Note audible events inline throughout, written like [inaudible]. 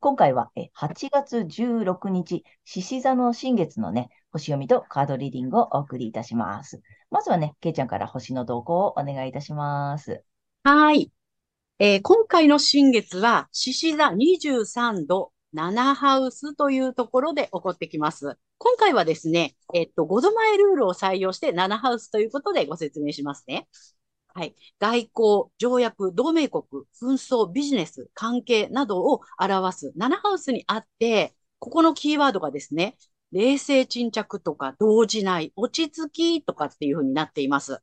今回は8月16日、獅子座の新月のね、星読みとカードリーディングをお送りいたします。まずはね、けいちゃんから星の動向をお願いいたします。はい。えー、今回の新月は、獅子座23度7ハウスというところで起こってきます。今回はですね、えっと、5度前ルールを採用して7ハウスということでご説明しますね。はい。外交、条約、同盟国、紛争、ビジネス、関係などを表す7ハウスにあって、ここのキーワードがですね、冷静沈着とか動じない、落ち着きとかっていうふうになっています。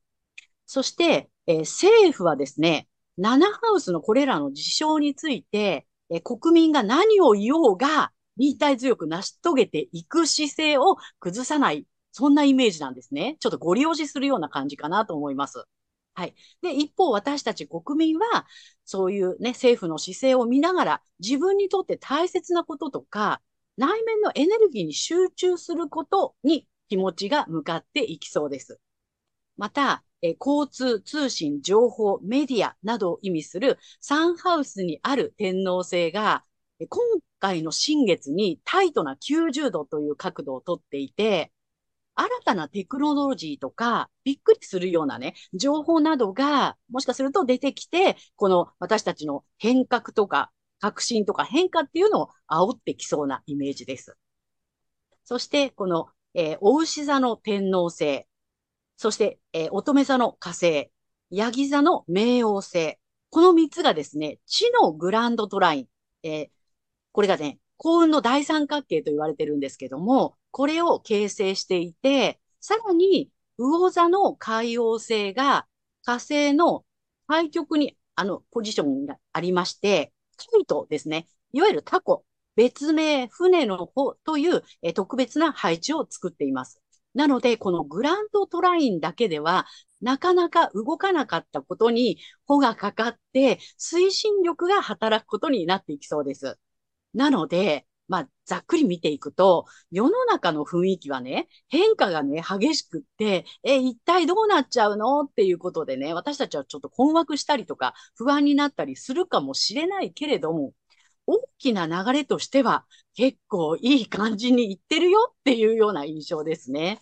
そして、えー、政府はですね、7ハウスのこれらの事象について、えー、国民が何を言おうが、忍耐強く成し遂げていく姿勢を崩さない、そんなイメージなんですね。ちょっとご利用しするような感じかなと思います。はい。で、一方、私たち国民は、そういうね、政府の姿勢を見ながら、自分にとって大切なこととか、内面のエネルギーに集中することに気持ちが向かっていきそうです。また、え交通、通信、情報、メディアなどを意味するサンハウスにある天皇星が、今回の新月にタイトな90度という角度をとっていて、新たなテクノロジーとか、びっくりするようなね、情報などが、もしかすると出てきて、この私たちの変革とか、革新とか変化っていうのを煽ってきそうなイメージです。そして、この、えー、お牛座の天皇星、そして、えー、乙女座の火星、ヤギ座の冥王星、この三つがですね、地のグランドトライン、えー、これがね、幸運の大三角形と言われてるんですけども、これを形成していて、さらに、魚座の海王星が火星の対極に、あの、ポジションがありまして、カイトですね。いわゆるタコ、別名、船の帆というえ特別な配置を作っています。なので、このグランドトラインだけでは、なかなか動かなかったことに、帆がかかって、推進力が働くことになっていきそうです。なので、まあ、ざっくり見ていくと、世の中の雰囲気はね、変化がね、激しくって、え、一体どうなっちゃうのっていうことでね、私たちはちょっと困惑したりとか、不安になったりするかもしれないけれども、大きな流れとしては、結構いい感じにいってるよっていうような印象ですね。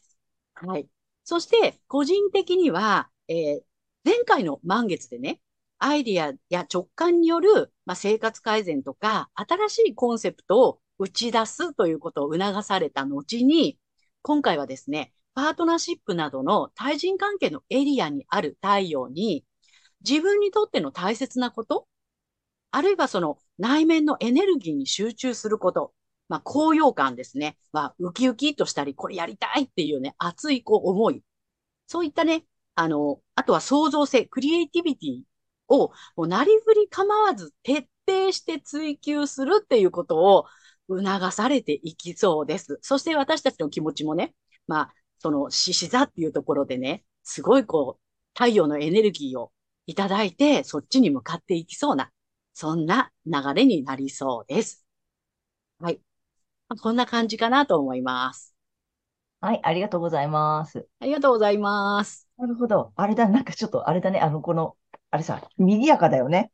はい。そして、個人的には、えー、前回の満月でね、アイディアや直感による、まあ、生活改善とか、新しいコンセプトを打ち出すということを促された後に、今回はですね、パートナーシップなどの対人関係のエリアにある太陽に、自分にとっての大切なこと、あるいはその内面のエネルギーに集中すること、まあ、高揚感ですね。まあ、ウキウキとしたり、これやりたいっていうね、熱いこう思い。そういったね、あの、あとは創造性、クリエイティビティを、もうなりふり構わず徹底して追求するっていうことを、促されていきそうです。そして私たちの気持ちもね、まあ、その獅子座っていうところでね、すごいこう、太陽のエネルギーをいただいて、そっちに向かっていきそうな、そんな流れになりそうです。はい。こんな感じかなと思います。はい、ありがとうございます。ありがとうございます。なるほど。あれだ、なんかちょっとあれだね、あの、この、あれさ、賑やかだよね。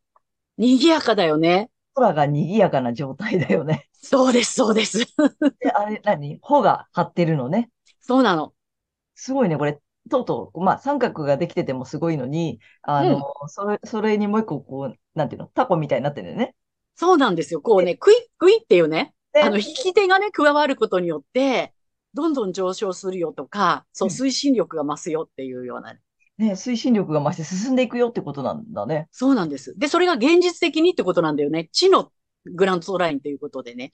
賑やかだよね。空が賑やかな状態だよね。そうです、そうです。[laughs] で、あれ何？穂が張ってるのね。そうなの。すごいね、これ。とうとう、まあ、三角ができててもすごいのに、あの、うん、それ、それにもう一個、こう、なんていうの、タコみたいになってるよね。そうなんですよ。こうね、クイックイっていうね、あの、引き手がね、加わることによって、どんどん上昇するよとか、そう、うん推進力が増すよっていうような、ね、推進力が増して進んでいくよってことなんだね。そうなんです。で、それが現実的にってことなんだよね。地のグラントラインということでね。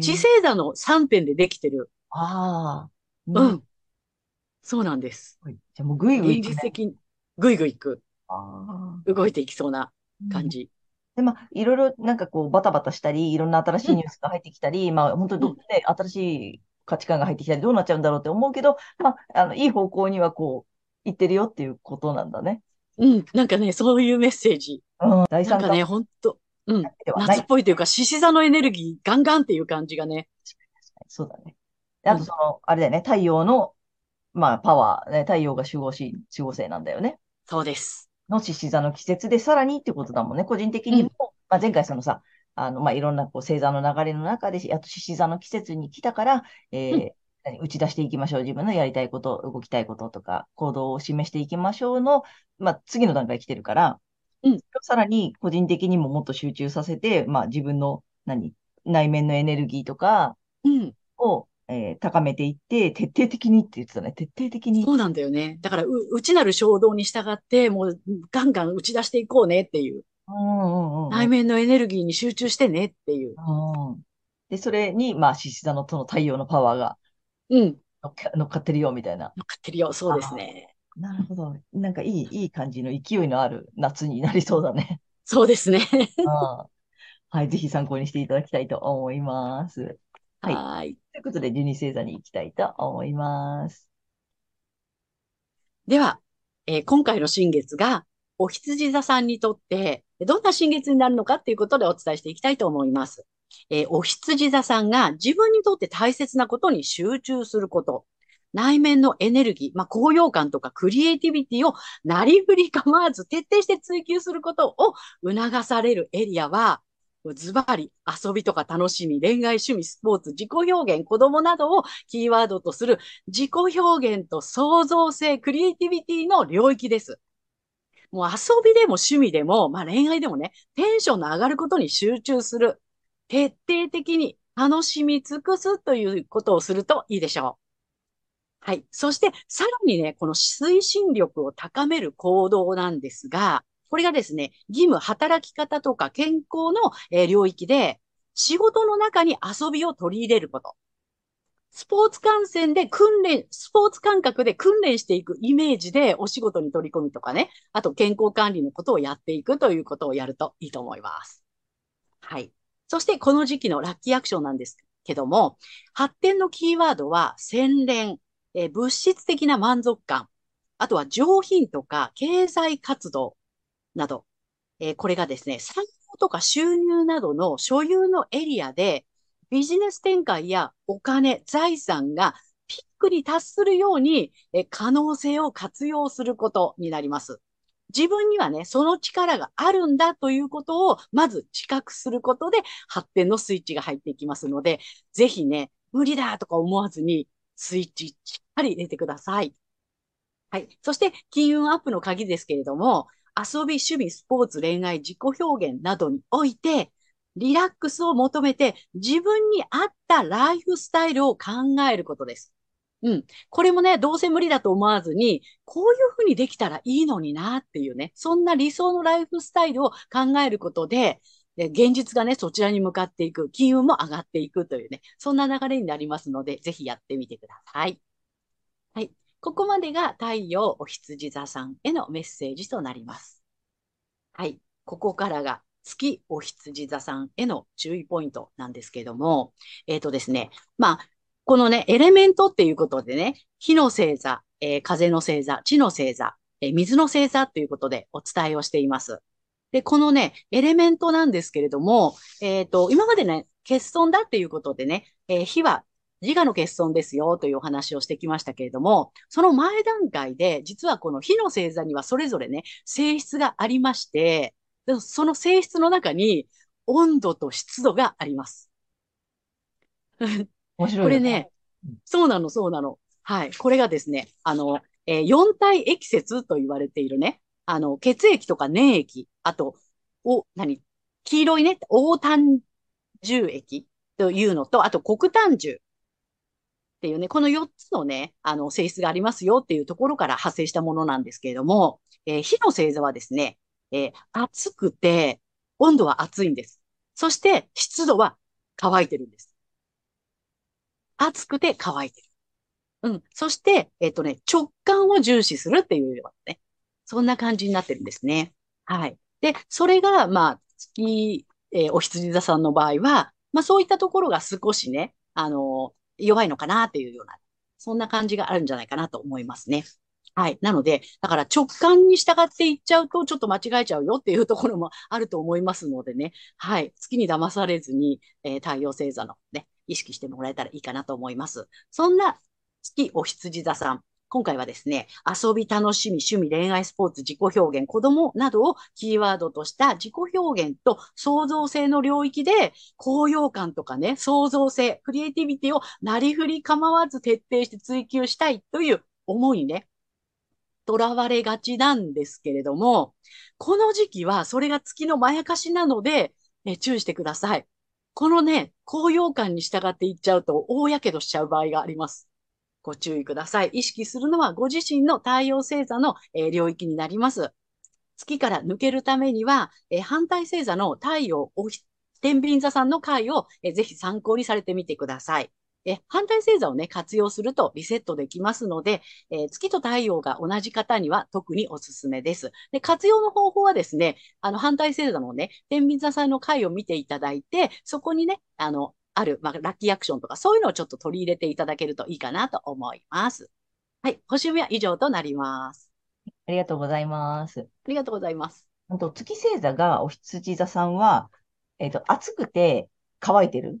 地星座の3点でできてる。ああ。うん。そうなんです。じゃあもうぐいぐいね。実的に、ぐいぐいいく、あ動いていきそうなあ。感じ。で、まあ、いろいろなんかこう、バタバタしたり、いろんな新しいニュースが入ってきたり、まあ、本当にど、うんね、新しい価値観が入ってきたり、どうなっちゃうんだろうって思うけど、まあ、あの、いい方向にはこう、行ってるよっていうことなんだね。うん。なんかね、そういうメッセージ。うん。第三感なんかね、ほんと、うん。夏っぽいというか、獅子座のエネルギーガンガンっていう感じがね。そうだね。であと、その、あれだよね、太陽の、まあ、パワー、ね、太陽が守護し、守護星なんだよね。そうです。の獅子座の季節でさらにってことだもんね。個人的にも、まあ、前回そのさ、あの、まあ、いろんなこう星座の流れの中で、やっと獅子座の季節に来たから、えーうん何打ち出していきましょう。自分のやりたいこと、動きたいこととか、行動を示していきましょうの、まあ、次の段階来てるから、うんさらに個人的にももっと集中させて、まあ、自分の、何、内面のエネルギーとかうん。を、えー高めていって、徹底的にって言ってたね。徹底的に。そうなんだよね。だから、う、内なる衝動に従って、もう、ガンガン打ち出していこうねっていう。うんうんうん内面のエネルギーに集中してねっていう。うんで、それに、まあ、獅子座のその太陽のパワーがうん。乗っか乗っかってるよ、みたいな。乗っかってるよ。そうですね。なるほど。なんかいい、いい感じの勢いのある夏になりそうだね。そうですね。[laughs] うんはい、ぜひ参考にしていただきたいと思います。はいはーい。ということで、12星座に行きたいと思います。では、えー今回の新月が、お羊座さんにとって、どんな新月になるのかっていうことでお伝えしていきたいと思います。えーお羊座さんが自分にとって大切なことに集中すること、内面のエネルギー、まあ、高揚感とかクリエイティビティをなりふり構わず徹底して追求することを促されるエリアは、ズバリ遊びとか楽しみ、恋愛、趣味、スポーツ、自己表現、子供などをキーワードとする自己表現と創造性、クリエイティビティの領域です。もう遊びでも趣味でも、まあ恋愛でもね、テンションの上がることに集中する。徹底的に楽しみ尽くすということをするといいでしょう。はい。そして、さらにね、この推進力を高める行動なんですが、これがですね、義務、働き方とか健康の、え領域で、仕事の中に遊びを取り入れること。スポーツ観戦で訓練、スポーツ感覚で訓練していくイメージでお仕事に取り込みとかね、あと健康管理のことをやっていくということをやるといいと思います。はい。そしてこの時期のラッキーアクションなんですけども、発展のキーワードは洗練、え物質的な満足感、あとは上品とか経済活動など、えこれがですね、産業とか収入などの所有のエリアでビジネス展開やお金、財産がピックに達するように、え可能性を活用することになります。自分にはね、その力があるんだということを、まず自覚することで発展のスイッチが入っていきますので、ぜひね、無理だとか思わずに、スイッチしっかり入れてください。はい。そして、金運アップの鍵ですけれども、遊び、趣味、スポーツ、恋愛、自己表現などにおいて、リラックスを求めて自分に合ったライフスタイルを考えることです。うん。これもね、どうせ無理だと思わずに、こういうふうにできたらいいのになっていうね、そんな理想のライフスタイルを考えることで、で現実がね、そちらに向かっていく、金運も上がっていくというね、そんな流れになりますので、ぜひやってみてください。はい。ここまでが太陽お羊座さんへのメッセージとなります。はい。ここからが月お羊座さんへの注意ポイントなんですけども、えっ、とですね、まあ、このね、エレメントっていうことでね、火の星座、えー風の星座、地の星座、えー水の星座ということでお伝えをしています。で、このね、エレメントなんですけれども、えっ、と、今までね、欠損だっていうことでね、えー火は自我の欠損ですよというお話をしてきましたけれども、その前段階で、実はこの火の星座にはそれぞれね、性質がありまして、その性質の中に温度と湿度があります。面白いよこれねうん、そうなの、そうなの。はい。これがですね、あの、えー四体液節と言われているね、あの、血液とか粘液、あと、お、何？黄色いね、黄炭重液というのと、あと黒炭重。っっていうね、この4つのね、あの、性質がありますよっていうところから発生したものなんですけれども、えー火の星座はですね、えー暑くて、温度は暑いんです。そして、湿度は乾いてるんです。暑くて乾いてる。うん。そして、えっとね、直感を重視するっていうようなね、そんな感じになってるんですね。はい。で、それが、まあ、月、えーお羊座さんの場合は、まあそういったところが少しね、あの弱いのかなっていうような、そんな感じがあるんじゃないかなと思いますね。はい。なので、だから直感に従っていっちゃうと、ちょっと間違えちゃうよっていうところもあると思いますのでね。はい。月に騙されずに、えー太陽星座のね、意識してもらえたらいいかなと思います。そんな月お羊座さん。今回はですね、遊び、楽しみ、趣味、恋愛、スポーツ、自己表現、子供などをキーワードとした自己表現と創造性の領域で、高揚感とかね、創造性、クリエイティビティをなりふり構わず徹底して追求したいという思いね、囚われがちなんですけれども、この時期はそれが月のまやかしなので、え注意してください。このね、高揚感に従っていっちゃうと大やけどしちゃう場合があります。ご注意ください。意識するのはご自身の太陽星座の、えー領域になります。月から抜けるためには、えー反対星座の太陽おひ天秤座さんの回を、えーぜひ参考にされてみてください。え反対星座をね、活用するとリセットできますので、えー月と太陽が同じ方には特におすすめです。で、活用の方法はですね、あの、反対星座のね、天秤座さんの回を見ていただいて、そこにね、あの、ある、まあ、ラッキーアクションとか、そういうのをちょっと取り入れていただけるといいかなと思います。はい。星読みは以上となります。ありがとうございます。ありがとうございます。あと、月星座がお羊座さんは、えっと、暑くて乾いてる？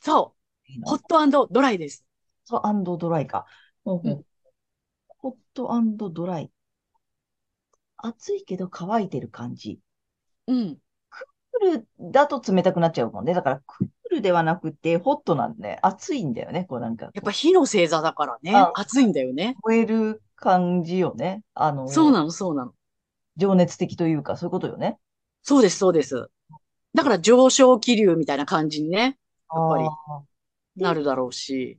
そう。ホットドライです。ホットドライか。ほうほううんホットドライ。暑いけど乾いてる感じ。うん。クールだと冷たくなっちゃうもんね。だから、クールではなくて、ホットなんで、ね、暑いんだよね。こうなんか、やっぱ火の星座だからねあ、暑いんだよね。燃える感じよね。あの、そうなの、そうなの。情熱的というか、そういうことよね。そうです、そうです。だから上昇気流みたいな感じにね、やっぱりなるだろうし。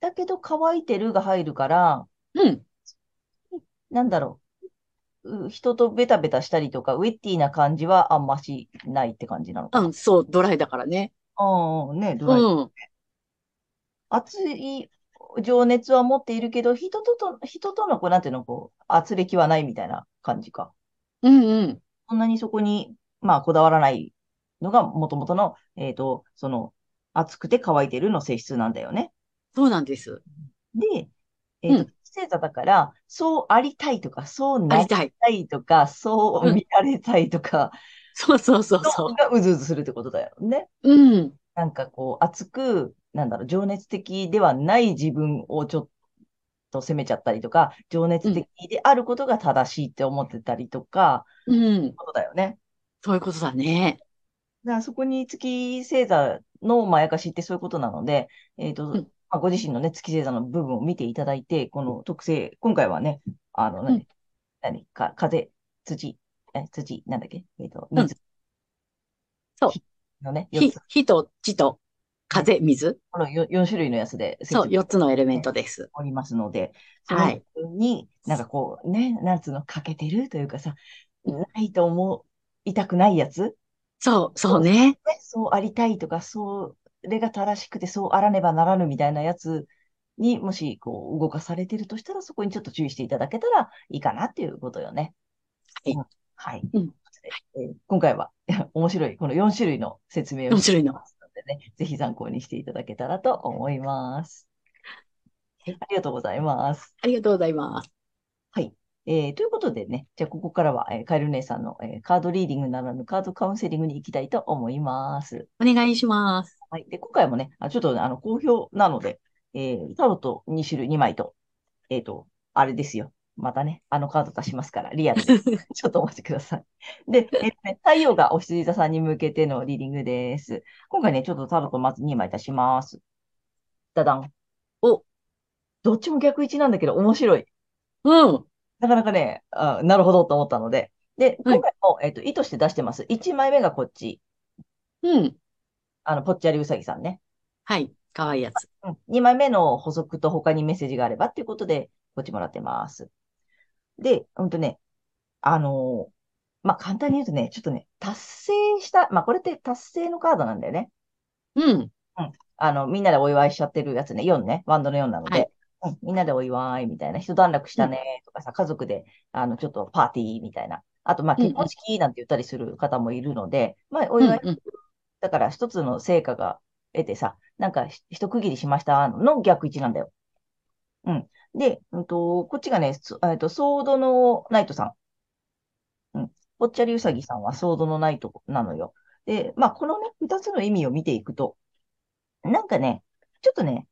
だけど、乾いてるが入るから、うん。なんだろう。う人とベタベタしたりとか、ウェッティな感じはあんましないって感じなのかな。うん、そう、ドライだからね。ああ、ね、ドライ。うん。熱い情熱は持っているけど、人とと、人との、こう、なんていうの、こう、圧力はないみたいな感じか。うん、うん。そんなにそこに、まあ、こだわらないのが、もともとの、えっと、その、熱くて乾いてるの性質なんだよね。そうなんです。で、えっと、うん星座だから、そうありたいとか、そうあなりりたい。とか、そう見られたいとか、そうそうそうそのがうずうずするってことだよね。う。うん。なんかこう、熱く、なんだろう、情熱的ではない自分をちょっと責めちゃったりとか、情熱的であることが正しいって思ってたりとか、うん。ことだよね。そういうことだね。だからそこに月星座のまやかしってそういうことなので、えっと、うん。まあ、ご自身のね、月星座の部分を見ていただいて、この特性、今回はね、あの、何、うん。何か、風、土、え、土、なんだっけ？えっと、うん。水。そう。火のね、4火と地と風、水。この 4, 4種類のやつでそう、説明4つのエレメントです。おりますので、そはい。のに、なんかこう、ね、なんつうの、欠けてるというかさ、ないと思いたくないやつ、ね、そう、そうね。そうありたいとか、それが正しくてそうあらねばならぬみたいなやつにもしこう動かされてるとしたら、そこにちょっと注意していただけたらいいかなっていうことよね。はいうんはい。うんえー今回は [laughs] 面白い、この4種類の説明を4種類のしてますのでね、ぜひ参考にしていただけたらと思います。はいありがとうございます。ありがとうございます。はい。えーということでね、じゃあここからは、えーカエル姉さんの、えーカードリーディングならぬカードカウンセリングに行きたいと思います。お願いします。はい。で、今回もね、あちょっとねあの好評なので、えータロット2種類2枚と、えっ、と、あれですよ。またね、あのカード出しますから、リアルで。[laughs] ちょっとお待ちください。で、えっ、とね、太陽がお羊座さんに向けてのリーディングです。今回ね、ちょっとタロットまず2枚出します。ダダン。お、どっちも逆位置なんだけど面白い。うん。なかなかね、あなるほどと思ったので。で、はい今回も、えっ、と、意図して出してます。1枚目がこっち。うん。あの、ぽっちゃりうさぎさんね。はい。かわいいやつ。うん、2枚目の補足と他にメッセージがあればっていうことで、こっちもらってます。で、ほんとね、あのーまあ、簡単に言うとね、ちょっとね、達成した、まあ、これって達成のカードなんだよね。うん。あの、みんなでお祝いしちゃってるやつね、4ね、ワンドの4なので、はいうん、みんなでお祝いみたいな、一段落したねとかさ、家族で、あの、ちょっとパーティーみたいな。あと、まあ、うんうん結婚式なんて言ったりする方もいるので、まあ、おうん祝い、うん。だから一つの成果が得てさ、なんかひ一区切りしましたの逆位置なんだよ。うん。で、うんと、こっちがね、そえっと、ソードのナイトさん。うん。ぽっちゃりうさぎさんはソードのナイトなのよ。で、まあ、このね、二つの意味を見ていくと、なんかね、ちょっとね、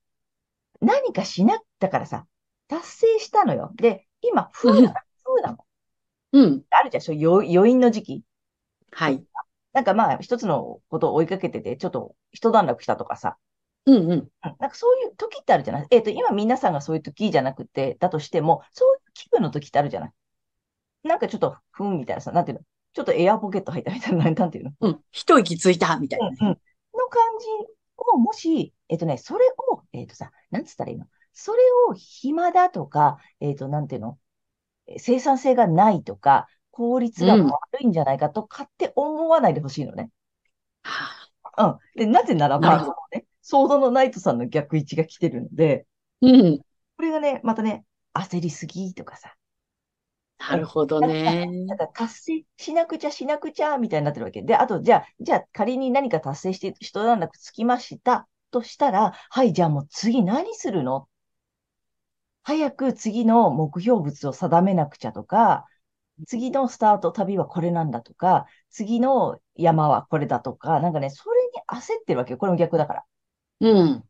何かしな、だからさ、達成したのよ。で、今、風なの、風なの。うん。あるじゃん、そう余余韻の時期。はい。なんかまあ、一つのことを追いかけてて、ちょっと一段落したとかさ、うんうん。うんなんかそういう時ってあるじゃない？えっと、今皆さんがそういう時じゃなくて、だとしても、そういう気分の時ってあるじゃない？なんかちょっと、ふんみたいなさ、なんていうの？ちょっとエアポケット入ったみたいな、[laughs] なんていうの？うん。一息ついた、みたいなね。うんうん。の感じを、もし、えっとね、それを、えっとさ、なんつったらいいの？それを暇だとか、えっと、なんていうの？え生産性がないとか、効率が悪いんじゃないかとかって思わないでほしいのね。はうん。で、なぜならば、ね、ソードのナイトさんの逆位置が来てるので、あうん。これがね、またね、焦りすぎとかさ、なるほどね。なんか達成しなくちゃしなくちゃみたいになってるわけ。で、あと、じゃあ、じゃあ仮に何か達成して一段落つきましたとしたら、はい、じゃあもう次何するの？早く次の目標物を定めなくちゃとか、次のスタート旅はこれなんだとか、次の山はこれだとか、なんかね、それに焦ってるわけよ。これも逆だから。うん。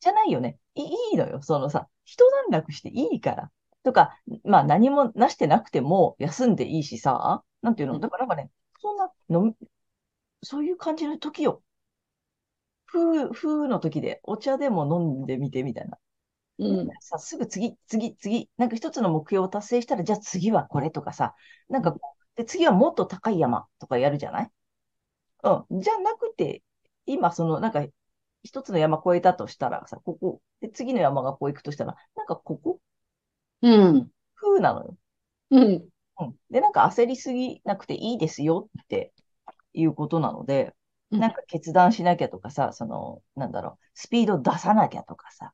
じゃないよね。いいいのよ。そのさ、一段落していいから。とか、まあ何もなしてなくても休んでいいしさ、なんていうの？うんだからなんかね、そんなの、そういう感じの時よ。風、風の時でお茶でも飲んでみてみたいな。うん。さ、すぐ次、次、次、なんか一つの目標を達成したら、じゃあ次はこれとかさ、なんかこう、で、次はもっと高い山とかやるじゃない？うん。じゃなくて、今その、なんか、一つの山越えたとしたらさ、ここ、で、次の山がこう行くとしたら、なんかここ、うん。風なのよ。うん。うん。で、なんか焦りすぎなくていいですよっていうことなので、うんなんか決断しなきゃとかさ、その、なんだろう、スピード出さなきゃとかさ。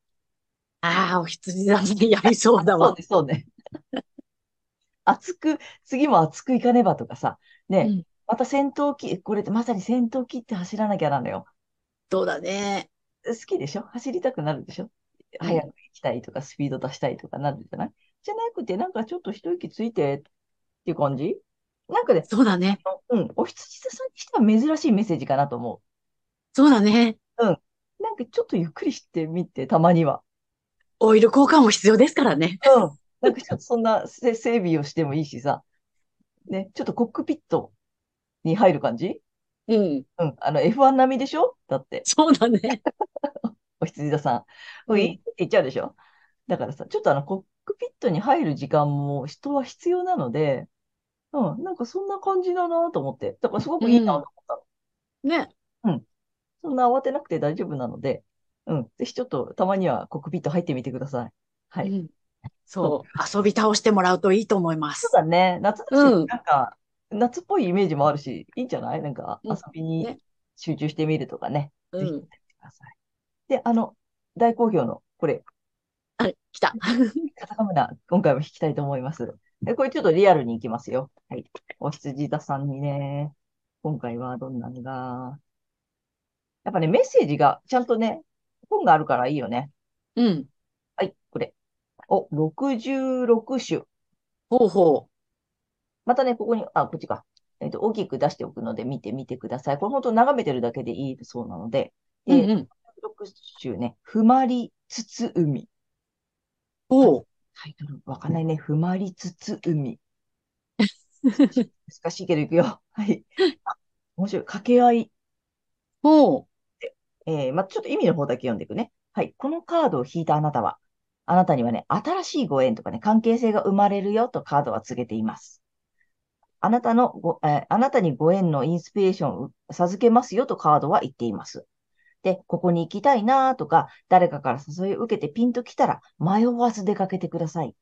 ああ、お羊座にやりそうだわ。[laughs] そうね、そうね。熱く、次も熱くいかねばとかさ。ね、うんまた戦闘機、これってまさに戦闘機って走らなきゃなのよ。そうだね。好きでしょ？走りたくなるでしょ？うん早く行きたいとか、スピード出したいとかなるじゃない？じゃなくて、なんかちょっと一息ついてっていう感じ？なんかね、そうだね。うん、お羊座さんにしては珍しいメッセージかなと思そうだね。う。なんかちょっとゆっくりしてみて、たまには。オイル交換も必要ですからね。うん。なんかちょっとそんなせ整備をしてもいいしさ。ね、ちょっとコックピットに入る感じ？うん。うん。あの F1 並みでしょ？だって、そうだね。お羊座さん。ううんん、いい？って言っちゃうでしょ？だからさ、ちょっとあのコックピットに入る時間も人は必要なので、うん、なんかそんな感じだなと思って。だからすごくいいなと思ったの。ね。そんな慌てなくて大丈夫なので、うん。ぜひちょっとたまにはコックピット入ってみてください。はい。うんそう。遊び倒してもらうといいと思いますそう。だね。夏だし、うんなんか、夏っぽいイメージもあるし、いいんじゃない？なんか、うん遊びにね集中してみるとかね。うん。ぜひやってください。で、あの、大好評の、これ、あれ、来た。カタカムナ、今回も弾きたいと思います。で、これちょっとリアルに行きますよ。はい。お羊座さんにね、今回はどんなのが、やっぱね、メッセージがちゃんとね、本があるからいいよね。うん。はい、これ。お、66種。ほうほまたね、ここに、あ、こっちか。えっと、大きく出しておくので見てみてください。これ本当眺めてるだけでいいそうなので。う。うんで、うん。66種ね、ふまりつつ海。おう。タイトルわかんないね。ふまりつつ海。[laughs] 難しいけどいくよ。はい。あ面白い。掛け合い。ほう。えーまあ、ちょっと意味の方だけ読んでいくね。はい。このカードを引いたあなたは、あなたにはね、新しいご縁とかね、関係性が生まれるよとカードは告げています。あなたのご、えーあなたにご縁のインスピレーションを授けますよとカードは言っています。で、ここに行きたいなとか、誰かから誘いを受けてピンと来たら、迷わず出かけてください。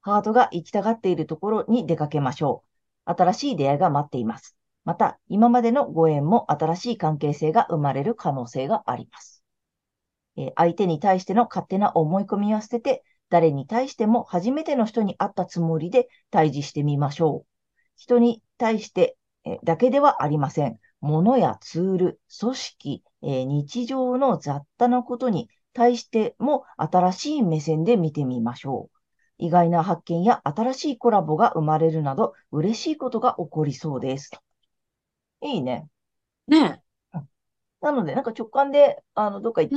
ハートが行きたがっているところに出かけましょう。新しい出会いが待っています。また、今までのご縁も新しい関係性が生まれる可能性があります。え、相手に対しての勝手な思い込みは捨てて、誰に対しても初めての人に会ったつもりで対峙してみましょう。人に対してだけではありません。物やツール、組織、えー、日常の雑多なことに対しても新しい目線で見てみましょう。意外な発見や新しいコラボが生まれるなど嬉しいことが起こりそうです。いいね。ねなので、なんか直感で、あの、どっか遊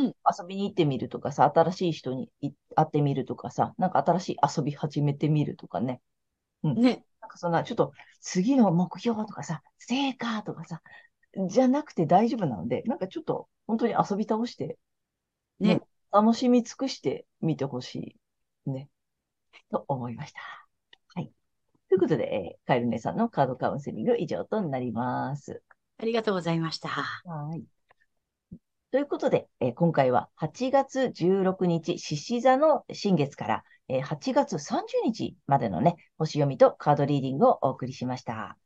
びに行ってみるとかさ、新しい人に会ってみるとかさ、なんか新しい遊び始めてみるとかね。うん。ね。なんかそんな、ちょっと、次の目標とかさ、成果とかさ、じゃなくて大丈夫なので、なんかちょっと、本当に遊び倒して、ね、ね楽しみ尽くしてみてほしい、ね、と思いました。はい。ということで、えー、カエル姉さんのカードカウンセリング以上となります。ありがとうございました。はい。ということで、えー、今回は8月16日、獅子座の新月から、えー、8月30日までのね、星読みとカードリーディングをお送りしました。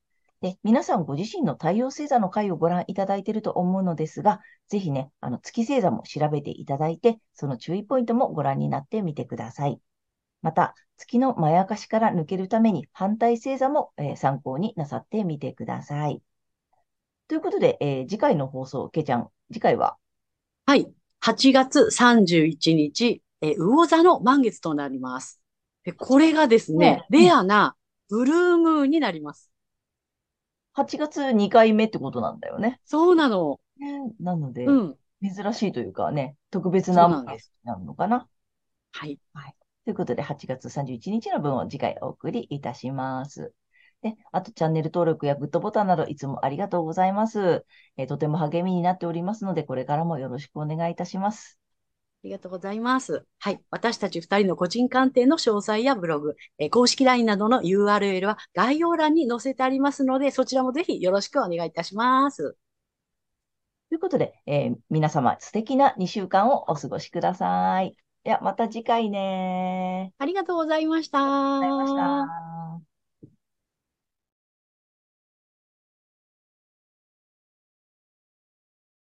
で、皆さんご自身の太陽星座の回をご覧いただいていると思うのですが、ぜひね、あの月星座も調べていただいて、その注意ポイントもご覧になってみてください。また、月のまやかしから抜けるために反対星座も、えー、参考になさってみてください。ということで、えー、次回の放送、けちゃん、次回は？はい。8月31日、え魚座の満月となります。でこれがですね、レアなブルームーンになります。8月2回目ってことなんだよね。そうなの。なので、うん、珍しいというかね、特別な満月なのかな。はい。はい。ということで、8月31日の分を次回お送りいたします。で、あとチャンネル登録やグッドボタンなどいつもありがとうございます。えー、とても励みになっておりますので、これからもよろしくお願いいたします。ありがとうございます。はい。私たち二人の個人鑑定の詳細やブログ、えー、公式 LINE などの URL は概要欄に載せてありますので、そちらもぜひよろしくお願いいたします。ということで、えー、皆様素敵な2週間をお過ごしください。では、また次回ね。ありがとうございました。ありがとうございました。